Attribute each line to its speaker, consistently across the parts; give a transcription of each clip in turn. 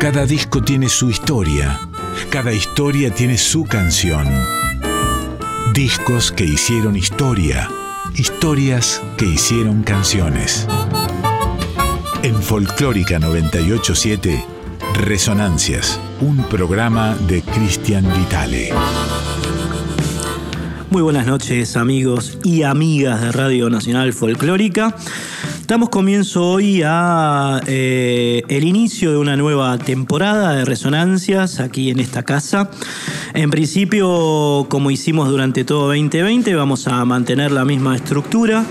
Speaker 1: Cada disco tiene su historia, cada historia tiene su canción. Discos que hicieron historia, historias que hicieron canciones. En Folclórica 987, Resonancias, un programa de Cristian Vitale.
Speaker 2: Muy buenas noches amigos y amigas de Radio Nacional Folclórica. Damos comienzo hoy a eh, el inicio de una nueva temporada de resonancias aquí en esta casa. En principio, como hicimos durante todo 2020, vamos a mantener la misma estructura.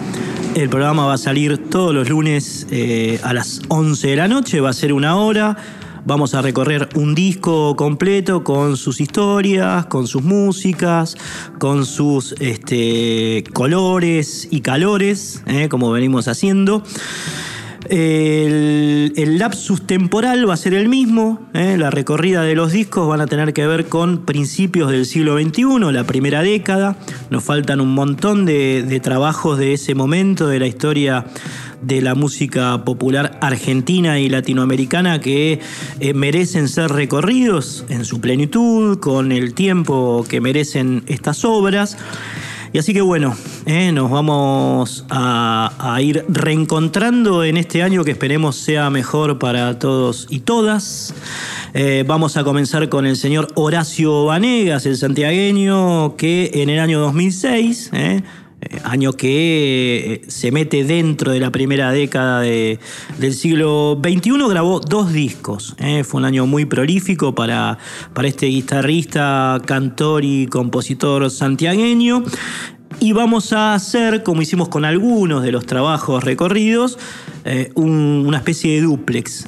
Speaker 2: El programa va a salir todos los lunes eh, a las 11 de la noche, va a ser una hora Vamos a recorrer un disco completo con sus historias, con sus músicas, con sus este, colores y calores, ¿eh? como venimos haciendo. El, lapsus temporal va a ser el mismo, ¿eh? la recorrida de los discos van a tener que ver con principios del siglo XXI, la primera década. Nos faltan un montón de, de trabajos de ese momento de la historia de la música popular argentina y latinoamericana que eh, merecen ser recorridos en su plenitud, con el tiempo que merecen estas obras. Y así que bueno, eh, nos vamos a, ir reencontrando en este año que esperemos sea mejor para todos y todas. Eh, vamos a comenzar con el señor Horacio Vanegas, el santiagueño, que en el año 2006 eh, año que eh, se mete dentro de la primera década del siglo XXI, grabó dos discos. Eh. Fue un año muy prolífico para, para este guitarrista, cantor y compositor santiagueño. Y vamos a hacer, como hicimos con algunos de los trabajos recorridos, una especie de duplex.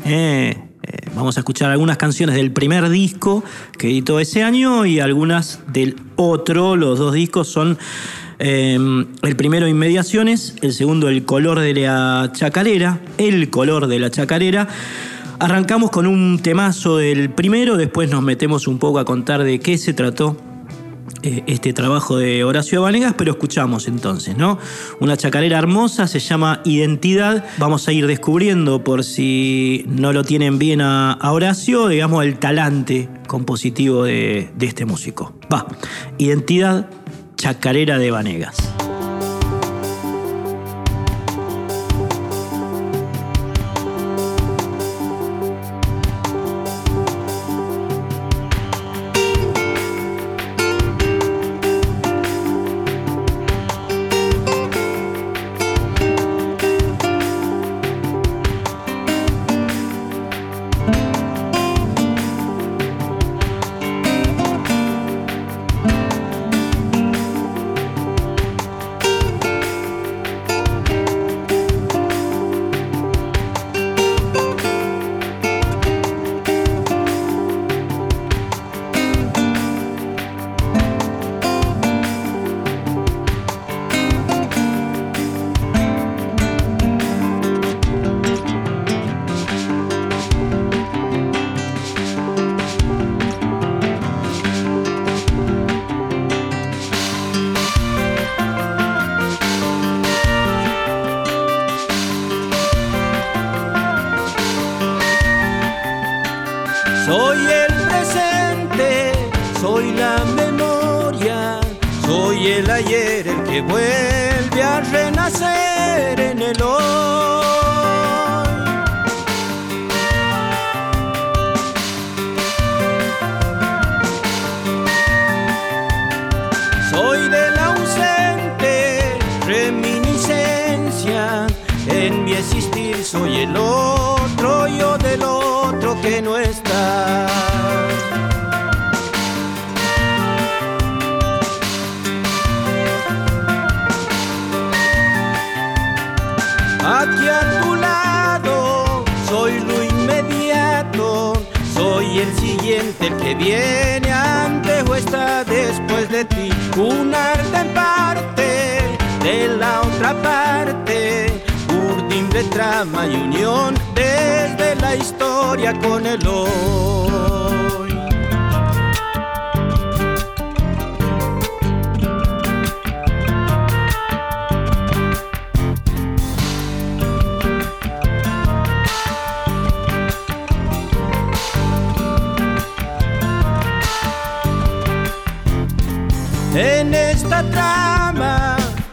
Speaker 2: vamos a escuchar algunas canciones del primer disco que editó ese año y algunas del otro. Los dos discos son Em, el primero, Inmediaciones. El segundo, El color de la chacarera. El color de la chacarera. Arrancamos con un temazo del primero, después nos metemos un poco a contar de qué se trató eh, este trabajo de Horacio Vanegas, pero escuchamos entonces, ¿no? Una chacarera hermosa, se llama Identidad. Vamos a ir descubriendo, por si no lo tienen bien a, Horacio, digamos, el talante compositivo de, de este músico. Va, Identidad Chacarera de Vanegas.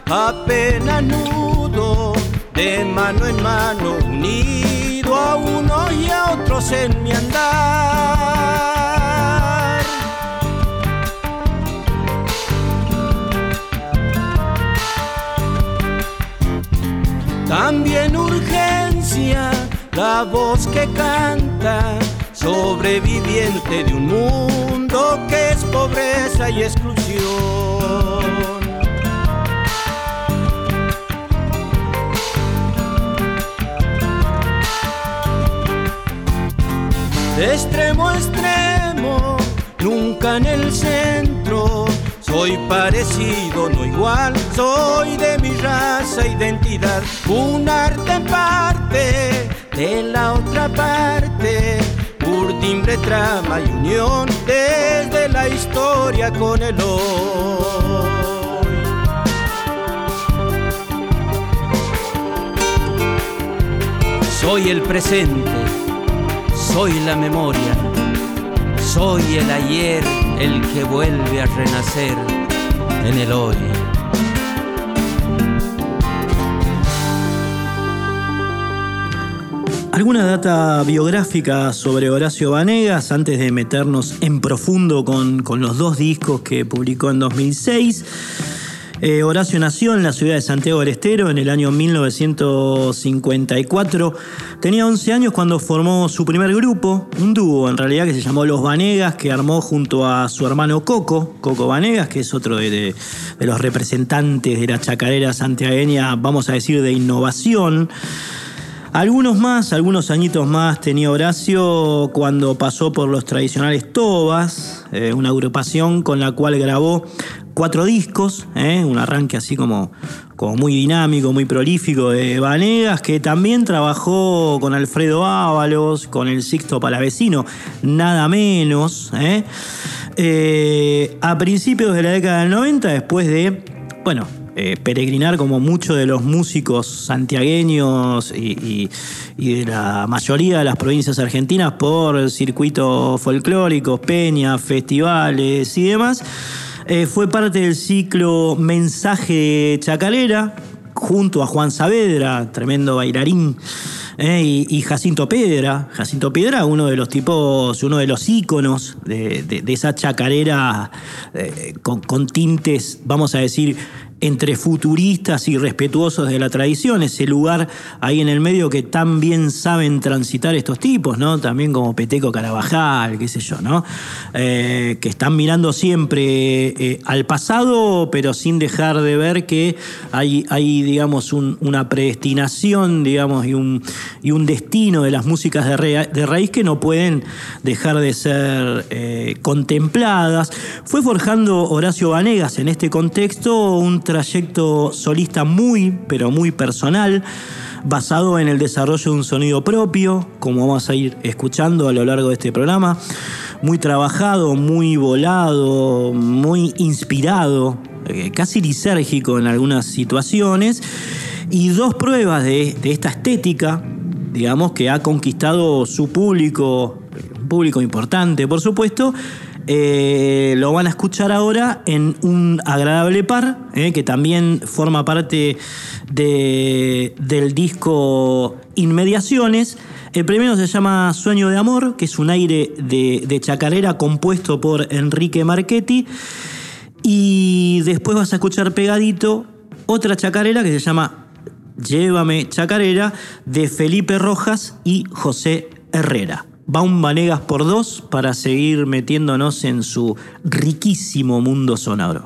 Speaker 3: Apenas nudo, de mano en mano unido a uno y a otros en mi andar. También urgencia, la voz que canta, sobreviviente de un mundo que es pobreza y exclusión. Extremo a extremo, nunca en el centro. Soy parecido, no igual, soy de mi raza, identidad, un arte en parte de la otra parte, timbre, trama y unión, desde la historia con el hoy. Soy el presente soy la memoria, soy el ayer, el que vuelve a renacer en el hoy.
Speaker 2: ¿Alguna data biográfica sobre Horacio Vanegas antes de meternos en profundo con, con los dos discos que publicó en 2006? Eh, Horacio nació en la ciudad de Santiago del Estero en el año 1954. Tenía 11 años cuando formó su primer grupo, un dúo en realidad que se llamó Los Vanegas, que armó junto a su hermano Coco, Coco Vanegas, que es otro de, los representantes de la chacarera santiagueña, vamos a decir, de innovación. Algunos más, algunos añitos más tenía Horacio cuando pasó por los tradicionales Tobas, eh, una agrupación con la cual grabó cuatro discos, eh, un arranque así como, como muy dinámico, muy prolífico de Vanegas, que también trabajó con Alfredo Ábalos, con el Sixto Palavecino, nada menos. Eh. a principios de la década del 90, después de, bueno, eh, peregrinar como muchos de los músicos santiagueños y, de la mayoría de las provincias argentinas por circuitos folclóricos, peñas, festivales y demás. Eh, fue parte del ciclo Mensaje Chacarera, junto a Juan Saavedra, tremendo bailarín. Eh, y, Jacinto Piedra, Jacinto Piedra, uno de los tipos, uno de los íconos de, esa chacarera con, con, tintes, vamos a decir, entre futuristas y respetuosos de la tradición, ese lugar ahí en el medio que tan bien saben transitar estos tipos, ¿no? También como Peteco Carabajal, qué sé yo, ¿no? Eh, que están mirando siempre eh, al pasado, pero sin dejar de ver que hay, hay digamos, una predestinación, digamos, y un, y un destino de las músicas de, raíz que no pueden dejar de ser eh, contempladas. Fue forjando Horacio Vanegas en este contexto un trayecto solista muy, pero muy personal, basado en el desarrollo de un sonido propio, como vamos a ir escuchando a lo largo de este programa, muy trabajado, muy volado, muy inspirado, eh, casi lisérgico en algunas situaciones, y dos pruebas de esta estética, digamos, que ha conquistado su público, un público importante, por supuesto, eh, lo van a escuchar ahora en un agradable par, eh, que también forma parte del disco Inmediaciones. El primero se llama Sueño de Amor, que es un aire de, chacarera compuesto por Enrique Marchetti. Y después vas a escuchar pegadito otra chacarera que se llama Llévame Chacarera de Felipe Rojas y José Herrera va un Vanegas por dos para seguir metiéndonos en su riquísimo mundo sonoro.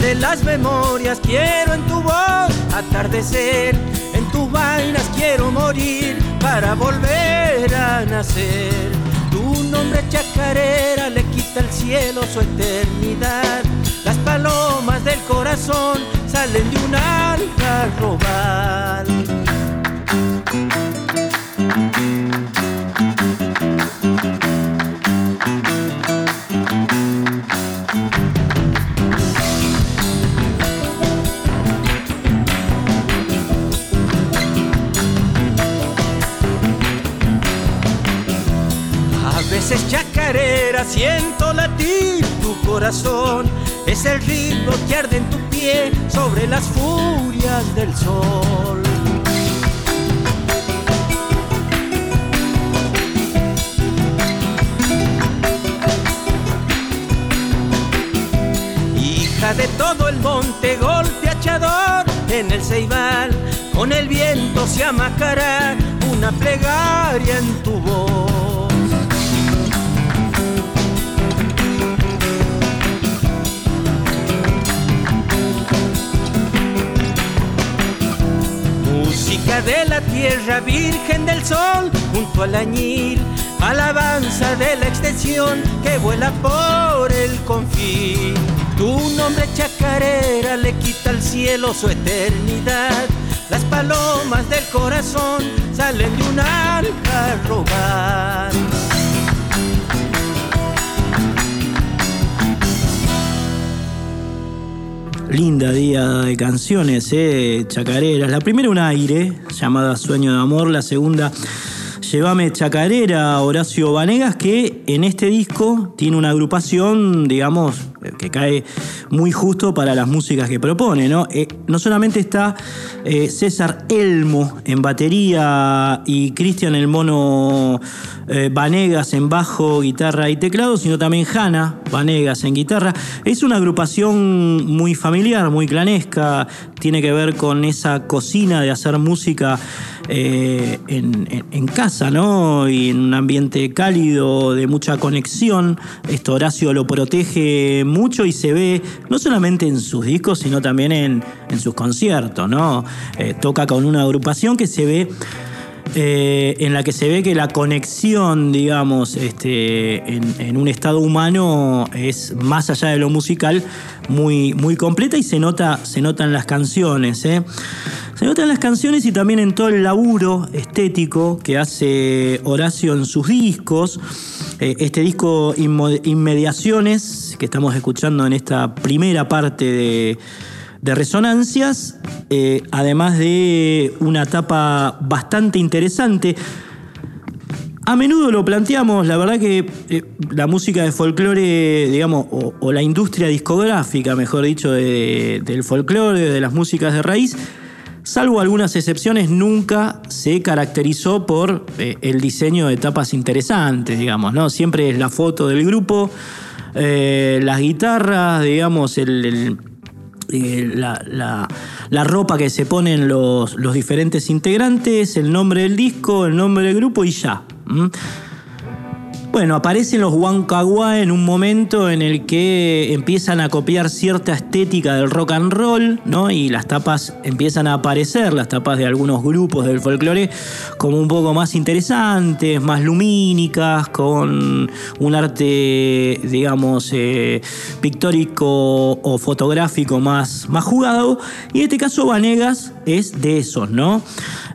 Speaker 3: De las memorias, quiero en tu voz atardecer, en tus vainas quiero morir para volver a nacer. Tu nombre chacarera le quita al cielo su eternidad. Las palomas del corazón salen de un algarrobal. Chacarera siento latir tu corazón. Es el ritmo que arde en tu pie sobre las furias del sol. Hija de todo el monte, golpe achador en el ceibal, con el viento se amacará una plegaria en tu voz. De la tierra, virgen del sol, junto al añil, alabanza de la extensión que vuela por el confín. Tu nombre chacarera le quita al cielo su eternidad. Las palomas del corazón salen de un algarrobal.
Speaker 2: Linda día de canciones, eh, chacareras. La primera un aire, llamada Sueño de Amor. La segunda, Llévame Chacarera, Horacio Vanegas, que en este disco tiene una agrupación, digamos, que cae muy justo para las músicas que propone, ¿no? Eh, no solamente está eh, César Elmo en batería y Cristian el Mono eh, Vanegas en bajo, guitarra y teclado, sino también Hanna Vanegas en guitarra. Es una agrupación muy familiar, muy clanesca, tiene que ver con esa cocina de hacer música en, casa, ¿no? Y en un ambiente cálido, de mucha conexión. Esto Horacio lo protege y se ve no solamente en sus discos, sino también en, sus conciertos, ¿no? Eh, toca con una agrupación que se ve. Eh, en la que se ve que la conexión, digamos, este, en, un estado humano es más allá de lo musical, muy, muy completa y se nota, se nota en las canciones. ¿eh? Se nota en las canciones y también en todo el laburo estético que hace Horacio en sus discos. Eh, este disco Inmediaciones, que estamos escuchando en esta primera parte de, Resonancias, eh, además de una etapa bastante interesante. A menudo lo planteamos, la verdad que eh, la música de folclore, digamos, o, la industria discográfica, mejor dicho, del folclore, de las músicas de raíz, salvo algunas excepciones, nunca se caracterizó por eh, el diseño de etapas interesantes, digamos, ¿no? Siempre es la foto del grupo, las guitarras, digamos, el, eh, la, ropa que se ponen los, los, diferentes integrantes, el nombre del disco, el nombre del grupo y ya. Bueno, aparecen los Huancahuá en un momento en el que empiezan a copiar cierta estética del rock and roll, ¿no? Y las tapas empiezan a aparecer, las tapas de algunos grupos del folclore, como un poco más interesantes, más lumínicas, con un arte, digamos, eh, pictórico o fotográfico más, más jugado. Y en este caso, Vanegas es de esos, ¿no?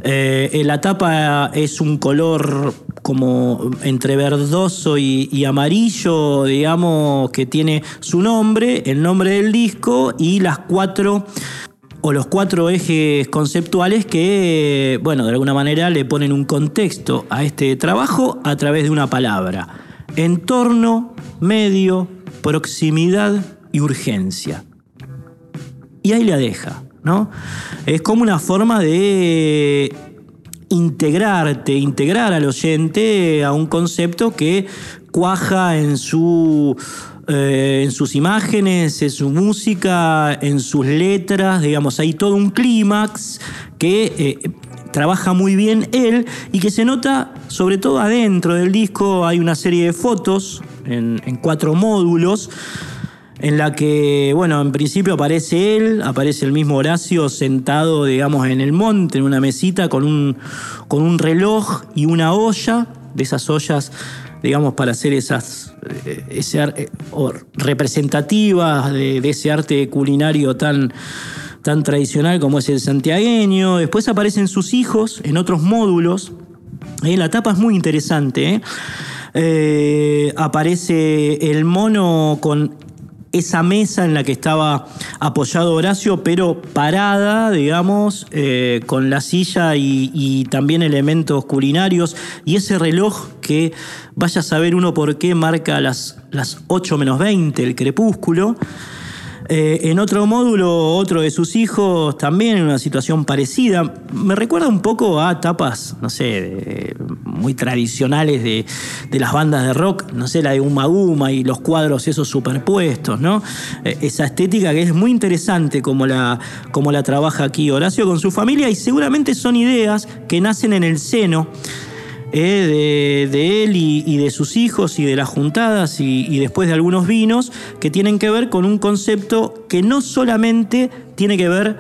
Speaker 2: Eh, la tapa es un color como entre verdoso y, amarillo, digamos, que tiene su nombre, el nombre del disco y las cuatro o los cuatro ejes conceptuales que, bueno, de alguna manera le ponen un contexto a este trabajo a través de una palabra. Entorno, medio, proximidad y urgencia. Y ahí la deja, ¿no? Es como una forma de integrarte, integrar al oyente a un concepto que cuaja en su eh, en sus imágenes, en su música, en sus letras, digamos, hay todo un clímax que eh, trabaja muy bien él y que se nota sobre todo adentro del disco, hay una serie de fotos en cuatro módulos en la que, bueno, en principio aparece él, aparece el mismo Horacio sentado, digamos, en el monte, en una mesita, con un, con un reloj y una olla, de esas ollas, digamos, para hacer esas eh, eh, representativas de, ese arte culinario tan, tan tradicional como es el santiagueño. Después aparecen sus hijos en otros módulos. Eh, la tapa es muy interesante. aparece el mono con esa mesa en la que estaba apoyado Horacio, pero parada, digamos, eh, con la silla y, también elementos culinarios, y ese reloj que vaya a saber uno por qué marca las, las 8 menos 20, el crepúsculo. Eh, en otro módulo, otro de sus hijos también en una situación parecida. Me recuerda un poco a tapas, no sé, muy tradicionales de, las bandas de rock, no sé, la de Uma Uma y los cuadros esos superpuestos, ¿no? Eh, esa estética que es muy interesante como la, como la trabaja aquí Horacio con su familia y seguramente son ideas que nacen en el seno eh, de, él y, de sus hijos y de las juntadas y, después de algunos vinos que tienen que ver con un concepto que no solamente tiene que ver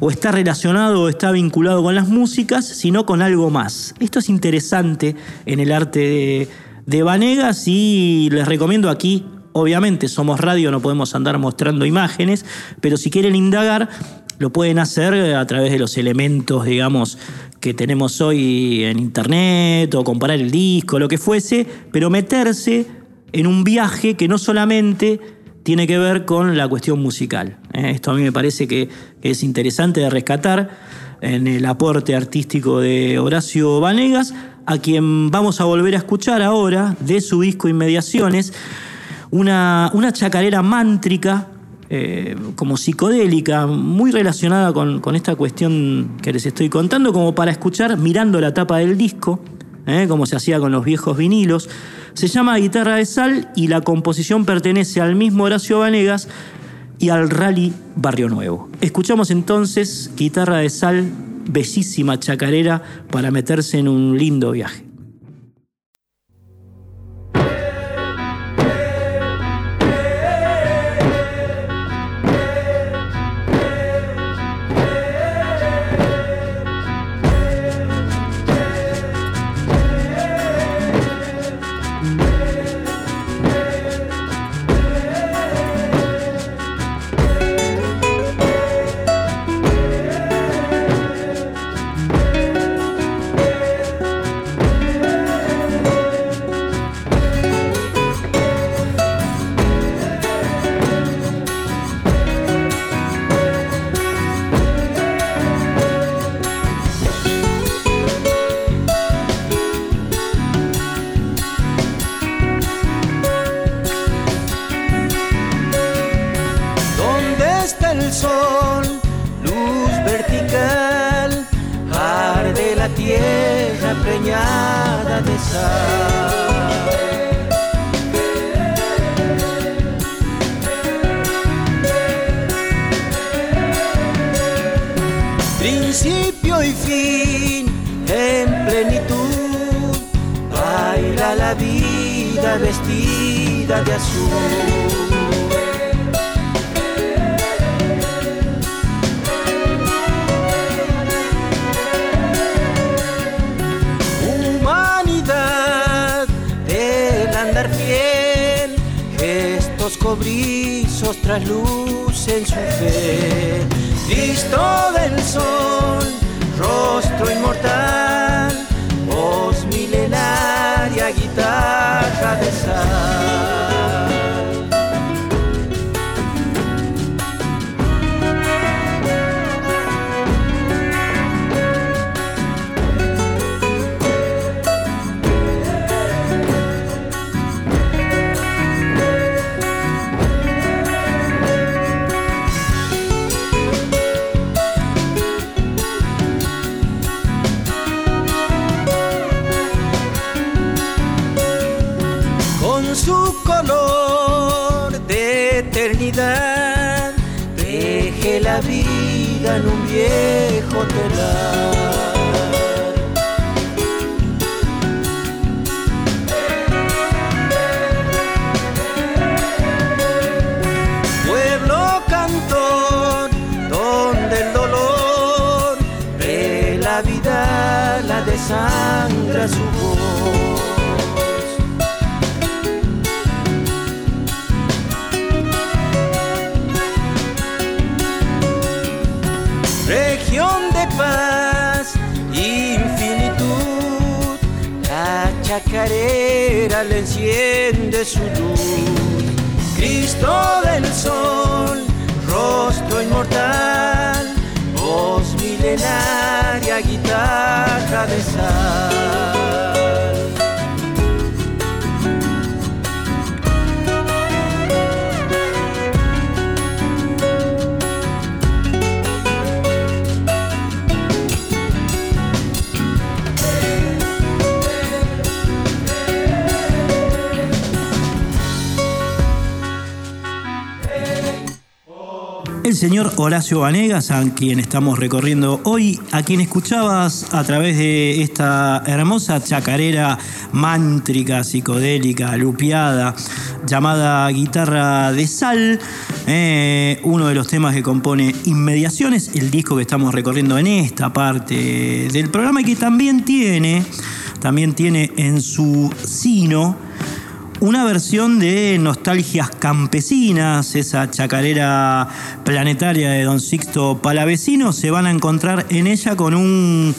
Speaker 2: o está relacionado o está vinculado con las músicas, sino con algo más. Esto es interesante en el arte de, de Vanegas y les recomiendo aquí Obviamente somos radio, no podemos andar mostrando imágenes, pero si quieren indagar, lo pueden hacer a través de los elementos, digamos, que tenemos hoy en internet o comparar el disco, lo que fuese, pero meterse en un viaje que no solamente tiene que ver con la cuestión musical. ¿eh? esto a mí me parece que es interesante de rescatar en el aporte artístico de Horacio Vanegas, a quien vamos a volver a escuchar ahora de su disco Inmediaciones, una, una chacarera mántrica, eh, como psicodélica, muy relacionada con, esta cuestión que les estoy contando, como para escuchar mirando la tapa del disco, eh, como se hacía con los viejos vinilos. Se llama Guitarra de Sal y la composición pertenece al mismo Horacio Vanegas y al Rally Barrio Nuevo. Escuchamos entonces Guitarra de Sal, bellísima chacarera para meterse en un lindo viaje.
Speaker 3: plenitud, baila la vida vestida de azul. Humanidad el andar fiel, estos cobrizos traslucen su fe. Cristo del sol, rostro inmortal. Da cabeça. en un viejo telón. chacarera le enciende su luz. Cristo del sol, rostro inmortal, voz milenaria, guitarra de sal.
Speaker 2: Señor Horacio Vanegas, a quien estamos recorriendo hoy, a quien escuchabas a través de esta hermosa chacarera mántrica, psicodélica, lupiada, llamada Guitarra de Sal, eh, uno de los temas que compone Inmediaciones, el disco que estamos recorriendo en esta parte del programa y que también tiene, también tiene en su sino, una versión de Nostalgias Campesinas, esa chacarera planetaria de Don Sixto Palavecino, se van a encontrar en ella con un,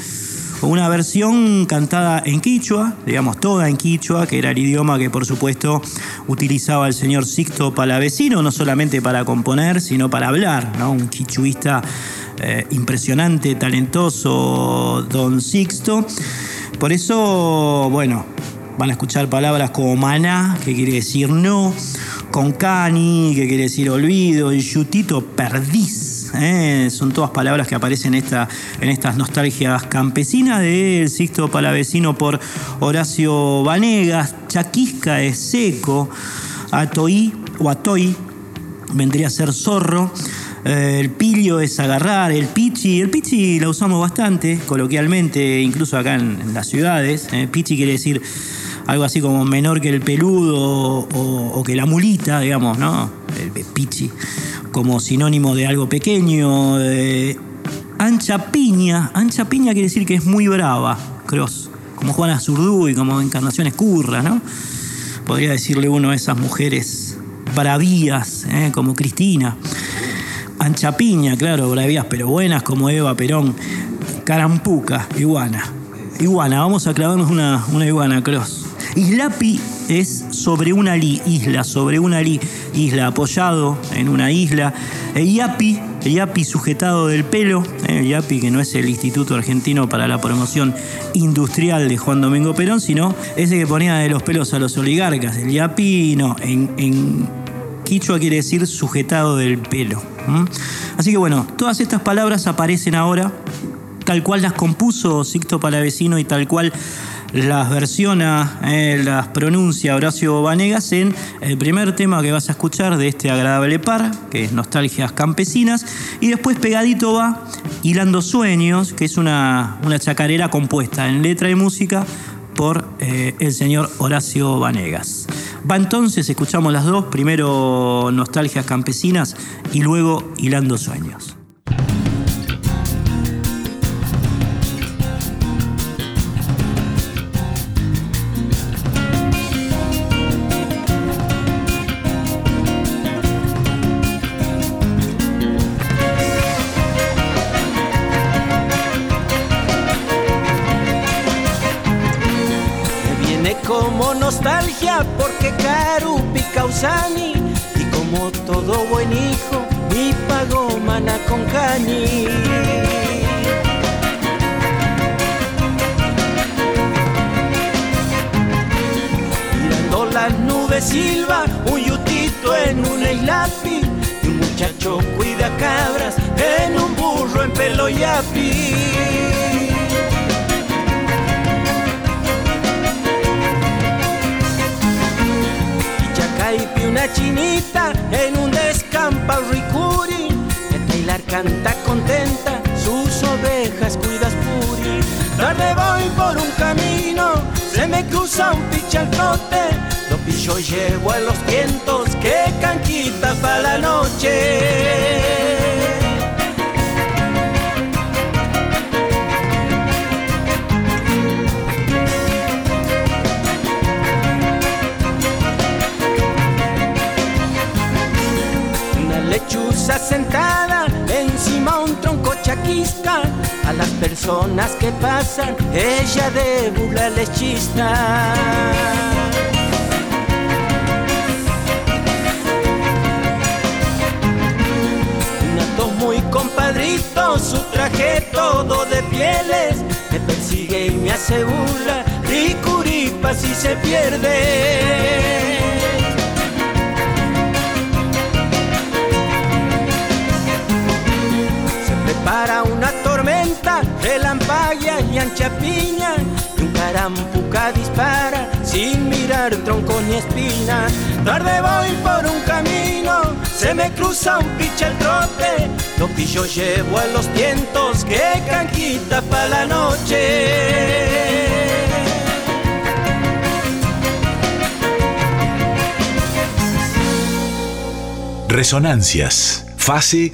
Speaker 2: una versión cantada en quichua, digamos toda en quichua, que era el idioma que por supuesto utilizaba el señor Sixto Palavecino, no solamente para componer, sino para hablar, ¿no? un quichuista eh, impresionante, talentoso, don Sixto. Por eso, bueno, van a escuchar palabras como maná, que quiere decir no, cani, que quiere decir olvido, y yutito, perdiz. ¿eh? Son todas palabras que aparecen en, esta, en estas nostalgias campesinas del Sixto Palavecino por Horacio Vanegas. Chaquisca es seco, atoí o atoy vendría a ser zorro. Eh, el pillo es agarrar, el pichi, el pichi lo usamos bastante, coloquialmente, incluso acá en, las ciudades. Eh, pichi quiere decir algo así como menor que el peludo o, que la mulita, digamos, ¿no? El pichi, como sinónimo de algo pequeño. Eh, ancha piña, ancha piña quiere decir que es muy brava, cross, como Juana y como Encarnación Escurra, ¿no? Podría decirle uno a esas mujeres bravías, como Cristina. Anchapiña, claro, bravías pero buenas como Eva Perón. Carampuca, iguana. Iguana, vamos a clavarnos una, una iguana, Cross. Islapi es sobre una isla, sobre una isla apoyado en una isla. El yapi, el yapi sujetado del pelo, eh, el yapi que no es el Instituto Argentino para la Promoción Industrial de Juan Domingo Perón, sino ese que ponía de los pelos a los oligarcas. El yapi, no, en, en quichua quiere decir sujetado del pelo. Así que bueno, todas estas palabras aparecen ahora tal cual las compuso Sixto Palavecino y tal cual las versiona, eh, las pronuncia Horacio Vanegas en el primer tema que vas a escuchar de este agradable par, que es Nostalgias Campesinas, y después pegadito va Hilando Sueños, que es una, una chacarera compuesta en letra y música por eh, el señor Horacio Vanegas. Va entonces, escuchamos las dos, primero Nostalgias Campesinas y luego Hilando Sueños.
Speaker 3: Y como todo buen hijo mi pagó mana con cani. Mirando las nubes silva un yutito en un eilapi y un muchacho cuida cabras en un burro en pelo yapi. Chinita en un descampa ricuri. El Taylor canta contenta, sus ovejas cuidas puri. Tarde voy por un camino, se me cruza un picha trote. Lo pillo llevo a los vientos, que canquita para la noche. Sentada encima un tronco chaquista. A las personas que pasan, ella de burla les chista. Un muy compadrito, su traje todo de pieles, me persigue y me hace burla, y curipa si se pierde. Para una tormenta, relampaguea y ancha piña. Y un carampuca dispara sin mirar tronco ni espina. Tarde voy por un camino, se me cruza un picha el trote. Lo pillo llevo a los vientos, que canquita para la noche.
Speaker 1: Resonancias, fase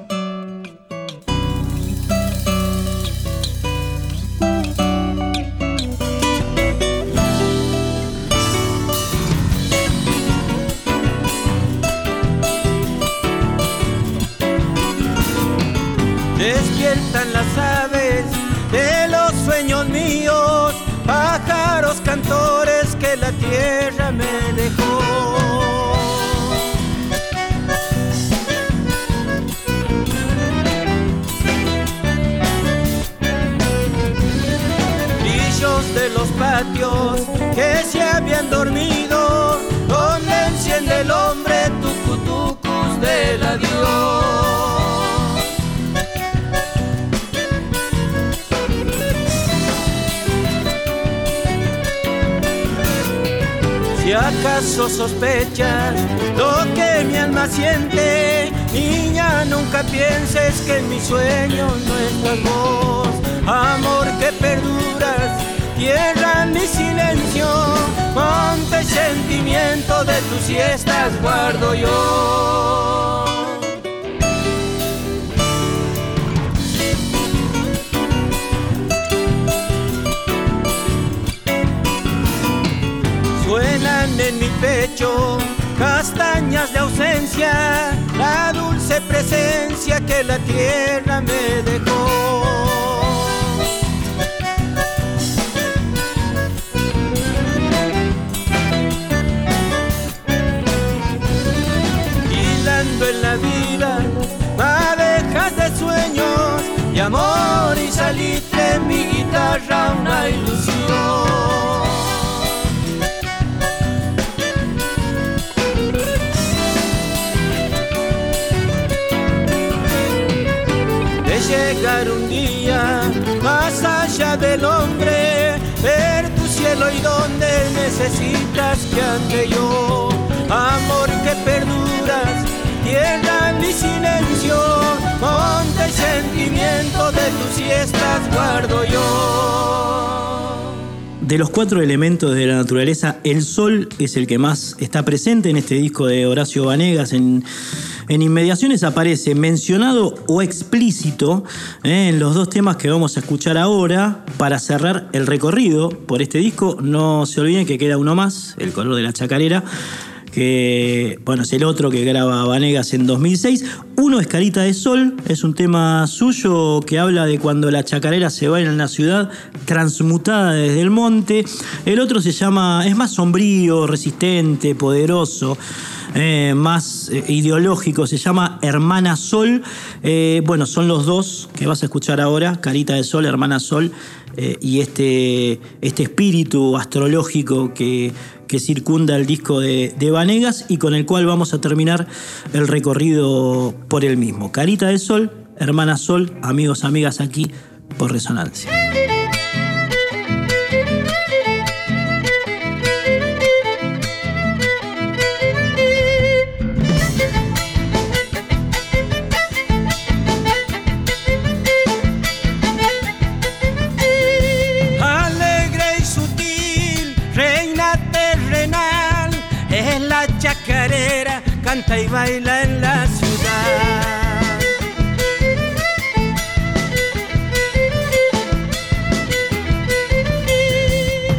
Speaker 3: Acaso sospechas lo que mi alma siente, niña, nunca pienses que en mi sueño no estás vos. Amor que perduras, tierra mi silencio, monte sentimiento de tus siestas guardo yo. Castañas de ausencia, la dulce presencia que la tierra me dejó. En la vida, madejas de sueños y amor y saliste en mi guitarra una ilusión. Llegar un día más allá del hombre, ver tu cielo y donde necesitas que ande yo. Amor que perduras, tierra mi silencio, monte y sentimiento de tus siestas guardo yo.
Speaker 2: De los cuatro elementos de la naturaleza, el sol es el que más está presente en este disco de Horacio Vanegas en en inmediaciones aparece mencionado o explícito eh, en los dos temas que vamos a escuchar ahora para cerrar el recorrido por este disco. No se olviden que queda uno más, El color de la chacarera que bueno, es el otro que graba Vanegas en 2006. Uno es Carita de Sol, es un tema suyo que habla de cuando la chacarera se va en la ciudad transmutada desde el monte. El otro se llama, es más sombrío, resistente, poderoso. Eh, más eh, ideológico, se llama Hermana Sol. Eh, bueno, son los dos que vas a escuchar ahora, Carita de Sol, Hermana Sol, y este, este espíritu astrológico que, que circunda el disco de, de, Vanegas y con el cual vamos a terminar el recorrido por el mismo. Carita de Sol, Hermana Sol, amigos, amigas aquí por Resonancia.
Speaker 3: Y baila en la ciudad.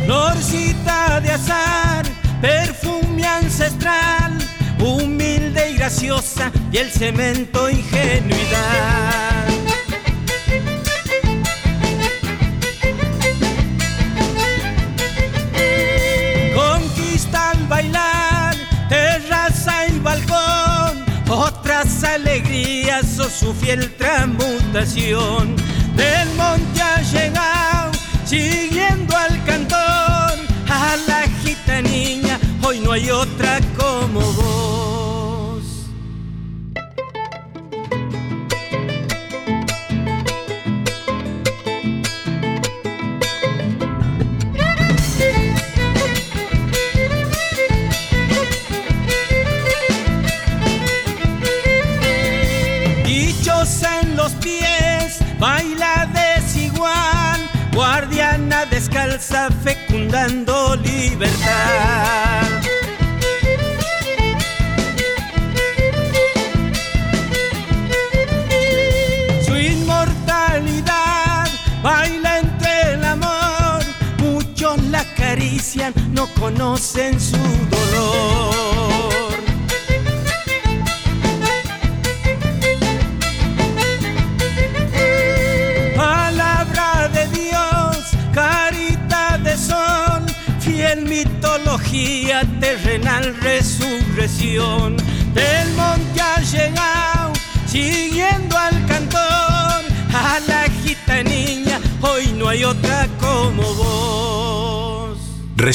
Speaker 3: Florcita de azar, perfume ancestral, humilde y graciosa, y el cemento ingenuidad. Fiel transmutación. Del monte ha llegado, siguiendo al cantor, a la gitanilla, hoy no hay otra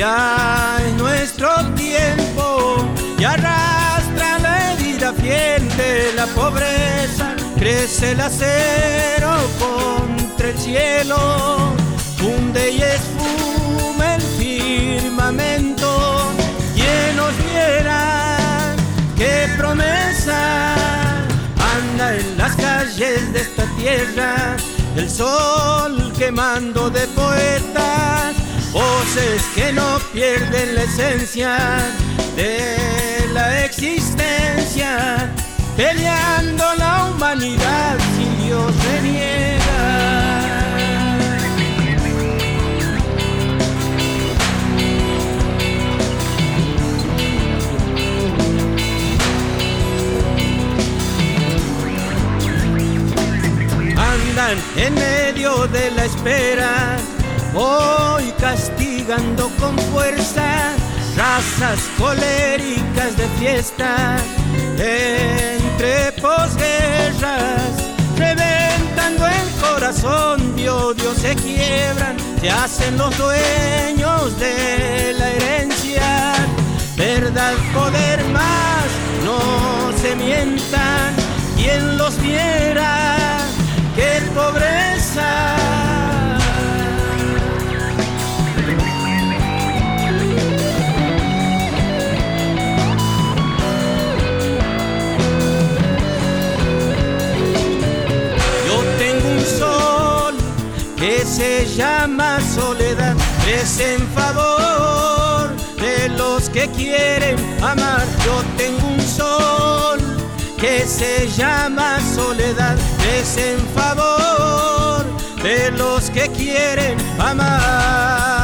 Speaker 3: Ya es nuestro tiempo y arrastra la herida fiel de la pobreza. Crece el acero contra el cielo, funde y espuma el firmamento. Quien nos viera, qué promesa anda en las calles de esta tierra, el sol quemando de poetas, voces que no pierden la esencia de la existencia, peleando la humanidad sin Dios reniega. Andan en medio de la espera, hoy castigando con fuerza razas coléricas de fiesta entre posguerras, reventando el corazón de odio se quiebran, se hacen los dueños de la herencia. Verdad, poder más, no se mientan, quien los viera, llama soledad, es en favor de los que quieren amar. Yo tengo un sol que se llama soledad, es en favor de los que quieren amar.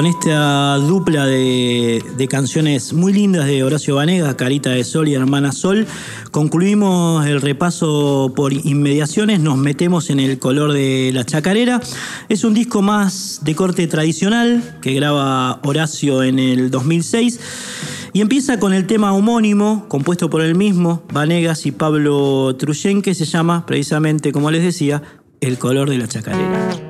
Speaker 2: Con esta dupla de, canciones muy lindas de Horacio Vanegas, Carita de Sol y Hermana Sol, concluimos el repaso por inmediaciones, nos metemos en el color de la chacarera. Es un disco más de corte tradicional que graba Horacio en el 2006 y empieza con el tema homónimo, compuesto por él mismo, Vanegas y Pablo Truyen, que se llama precisamente, como les decía, El color de la chacarera.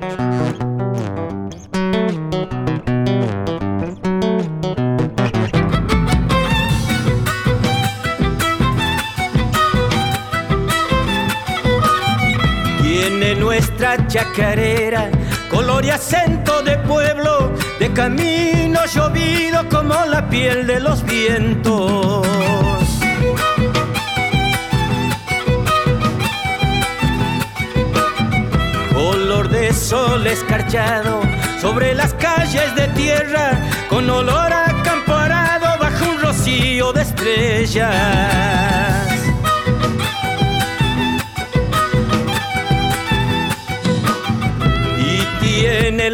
Speaker 3: Nuestra chacarera color y acento de pueblo, de camino llovido como la piel de los vientos. Color de sol escarchado sobre las calles de tierra, con olor a campo bajo un rocío de estrellas.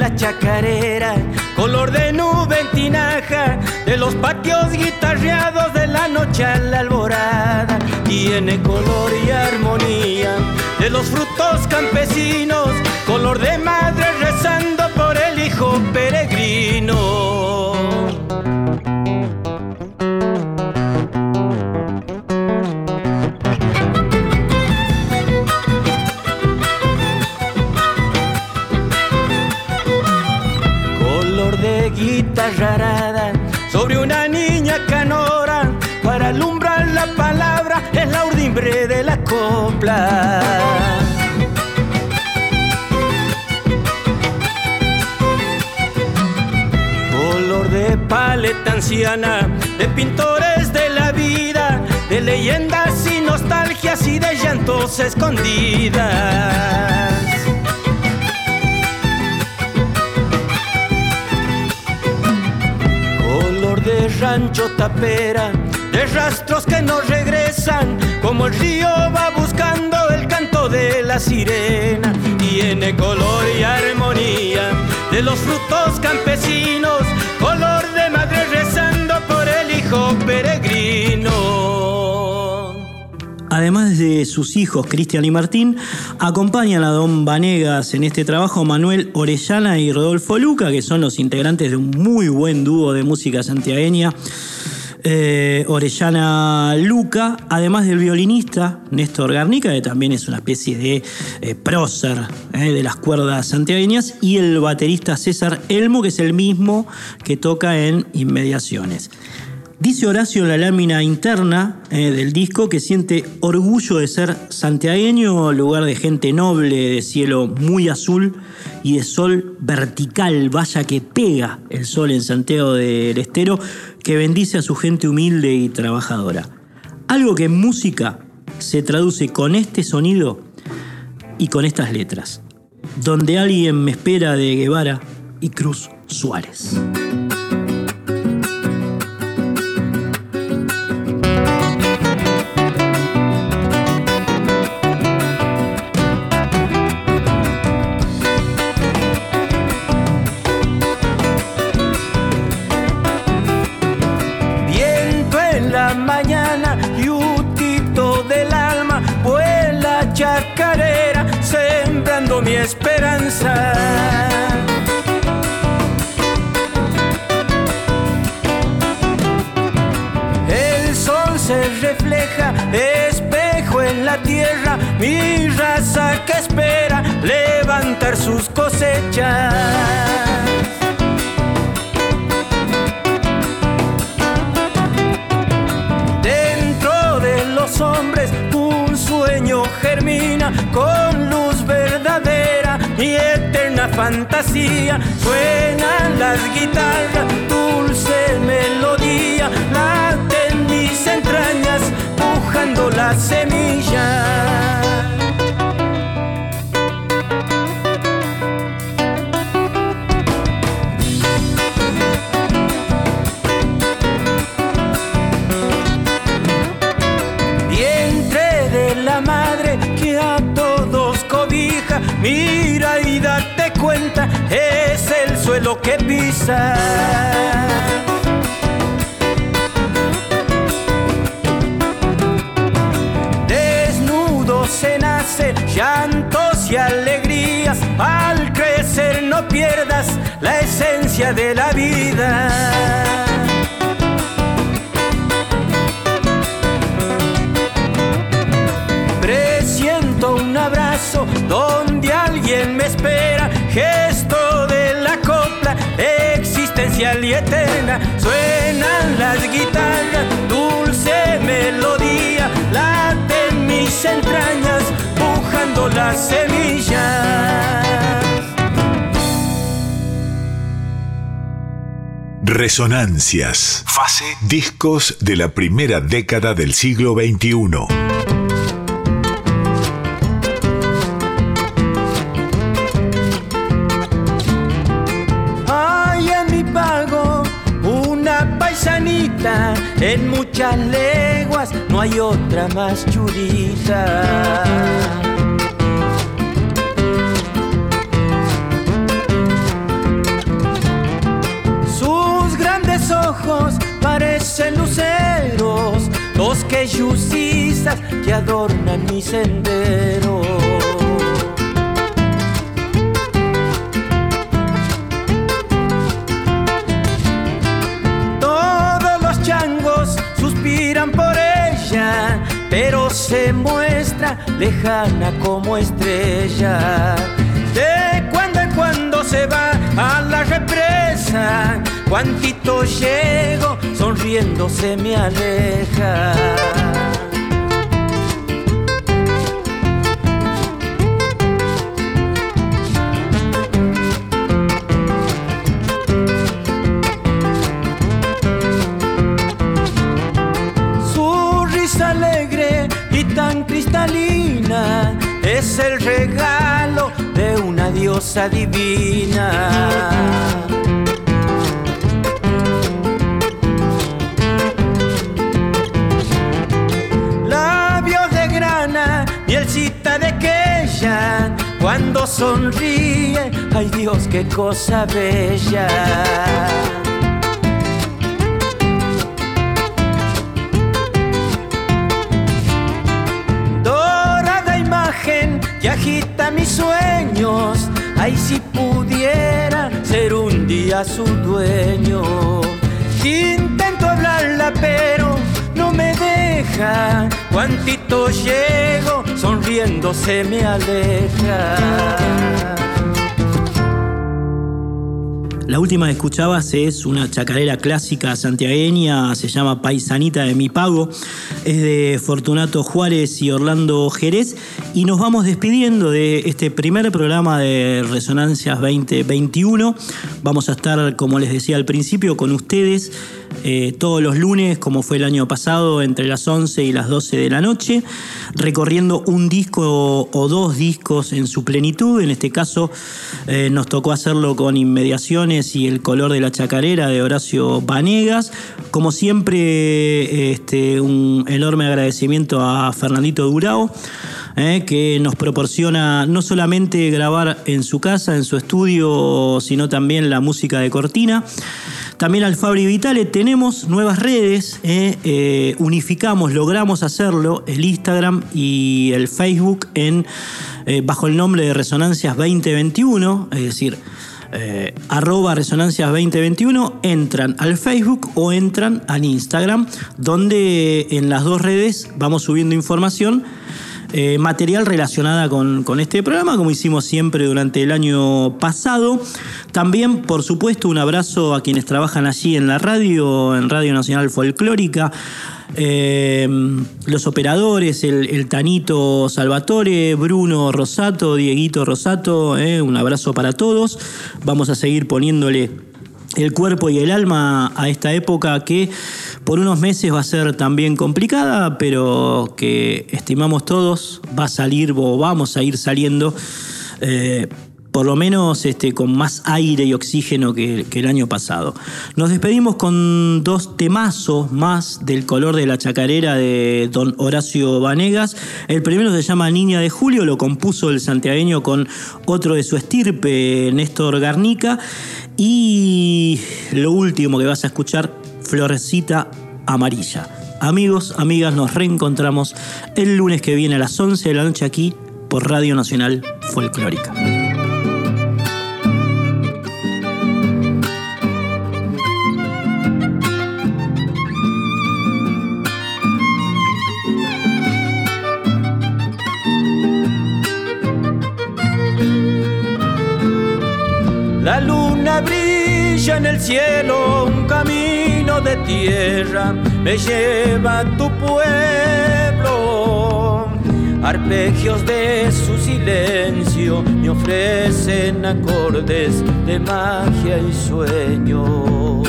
Speaker 3: La chacarera color de nube en tinaja de los patios guitarreados de la noche a la alborada. Tiene color y armonía de los frutos campesinos, color de madre rezando por el hijo peregrino. Urdimbre de la copla. Color de paleta anciana de pintores de la vida, de leyendas y nostalgias y de llantos escondidas. color de rancho tapera, de rastros que no regresan, como el río va buscando el canto de la sirena tiene color y armonía de los frutos campesinos, color de madre rezando por el hijo peregrino.
Speaker 2: Además de sus hijos Cristian y Martín, acompañan a Don Vanegas en este trabajo Manuel Orellana y Rodolfo Luca, que son los integrantes de un muy buen dúo de música santiagueña eh, Orellana Luca, además del violinista Néstor Garnica, que también es una especie de eh, prócer eh, de las cuerdas santiagueñas, y el baterista César Elmo, que es el mismo que toca en Inmediaciones. Dice Horacio en la lámina interna del disco que siente orgullo de ser santiagueño, lugar de gente noble, de cielo muy azul y de sol vertical, vaya que pega el sol en Santiago del Estero, que bendice a su gente humilde y trabajadora. Algo que en música se traduce con este sonido y con estas letras. Donde alguien me espera de Guevara y Cruz Suárez.
Speaker 3: Se refleja, espejo en la tierra, mi raza que espera levantar sus cosechas. Dentro de los hombres un sueño germina con luz mi eterna fantasía. Suenan las guitarras, dulce melodía, en entrañas, pujando la semilla. Mira y date cuenta, es el suelo que pisa. Llantos y alegrías. Al crecer no pierdas la esencia de la vida. donde alguien me espera, gesto de la copla existencial y eterna. Suenan las guitarras, dulce melodía, late en mis entrañas, pujando las semillas.
Speaker 1: Resonancias. Fase. Discos de la primera década del siglo XXI.
Speaker 3: En muchas leguas no hay otra más churita. Parecen luceros, los que que adornan mi sendero. pero se muestra lejana como estrella. De cuando en cuando se va a la represa, cuantito llego, sonriendo se me aleja. es el regalo de una diosa divina. Cuando sonríe, ay Dios, qué cosa bella. Dorada imagen que agita mis sueños, ay si pudiera ser un día su dueño. Intento hablarla pero no me deja, cuantito llego, sonriendo se me aleja.
Speaker 2: La última que escuchabas es una chacarera clásica santiagueña, se llama Paisanita de mi pago, es de Fortunato Juárez y Orlando Jerez y nos vamos despidiendo de este primer programa de Resonancias 2021. Vamos a estar, como les decía al principio, con ustedes eh, todos los lunes, como fue el año pasado, entre las 11 y las 12 de la noche, recorriendo un disco o dos discos en su plenitud. En este caso eh, nos tocó hacerlo con Inmediaciones y El color de la chacarera de Horacio Vanegas. Como siempre, este, un enorme agradecimiento a Fernandito Durao. Eh, que nos proporciona no solamente grabar en su casa, en su estudio, sino también la música de cortina. También al Fabri Vitale tenemos nuevas redes, eh, eh, unificamos, logramos hacerlo, el Instagram y el Facebook en, bajo el nombre de Resonancias 2021, es decir, arroba resonancias 2021, entran al Facebook o entran al Instagram, donde en las dos redes vamos subiendo información eh, material relacionada con, este programa, como hicimos siempre durante el año pasado. También, por supuesto, un abrazo a quienes trabajan allí en la radio, en Radio Nacional Folclórica. Eh, los operadores, el, Tanito Salvatore, Bruno Rosato, Dieguito Rosato, eh, un abrazo para todos. Vamos a seguir poniéndole el cuerpo y el alma a esta época que por unos meses va a ser también complicada, pero que estimamos todos va a salir o vamos a ir saliendo. Eh, por lo menos este, con más aire y oxígeno que, el año pasado. Nos despedimos con dos temazos más del color de la chacarera de don Horacio Vanegas. El primero se llama Niña de Julio, lo compuso el santiagueño con otro de su estirpe, Néstor Garnica. Y lo último que vas a escuchar, Florecita Amarilla. Amigos, amigas, nos reencontramos el lunes que viene a las 11 de la noche aquí por Radio Nacional Folclórica.
Speaker 3: En el cielo, un camino de tierra me lleva a tu pueblo. Arpegios de su silencio me ofrecen acordes de magia y sueños.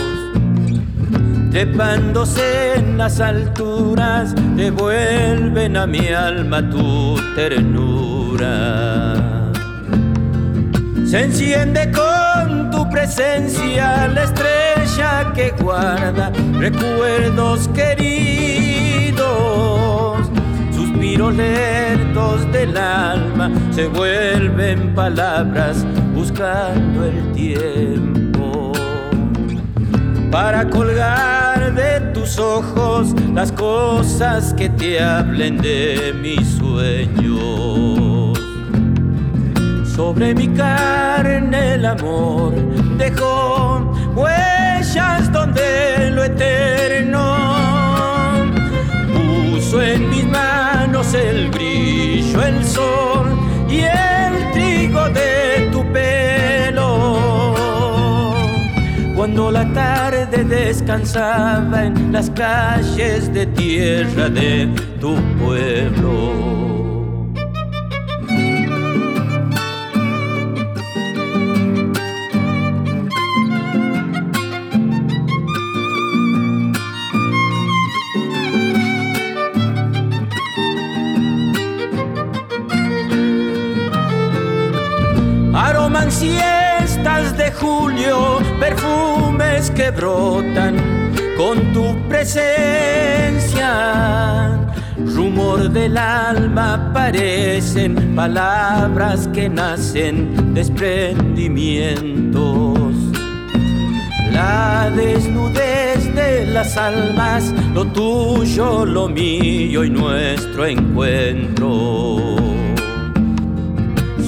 Speaker 3: Trepándose en las alturas, devuelven a mi alma tu ternura. Se enciende con tu presencia la estrella que guarda recuerdos queridos. Suspiros lentos del alma se vuelven palabras buscando el tiempo. Para colgar de tus ojos las cosas que te hablen de mis sueños. Sobre mi carne el amor dejó huellas donde lo eterno puso en mis manos el brillo, el sol y el trigo de tu pelo. Cuando la tarde descansaba en las calles de tierra de tu pueblo. Siestas de julio, perfumes que brotan con tu presencia. rumor del alma parecen palabras que nacen desprendimientos. La desnudez de las almas, lo tuyo, lo mío y nuestro encuentro.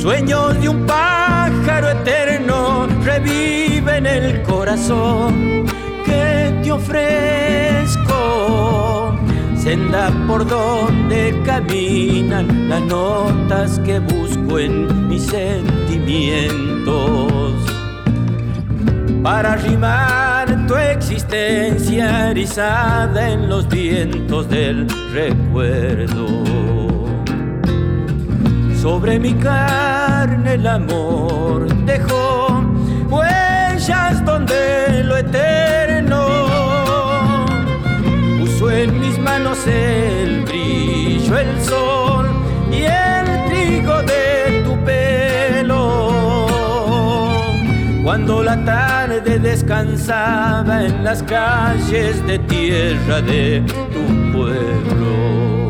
Speaker 3: Sueños de un pájaro eterno reviven el corazón que te ofrezco senda por donde caminan las notas que busco en mis sentimientos. Para rimar tu existencia erizada en los vientos del recuerdo. Sobre mi el amor dejó huellas donde lo eterno en mis manos el brillo, el sol y el trigo de tu pelo. Cuando la tarde descansaba en las calles de tierra de tu pueblo.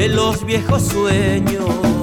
Speaker 3: De los viejos sueños.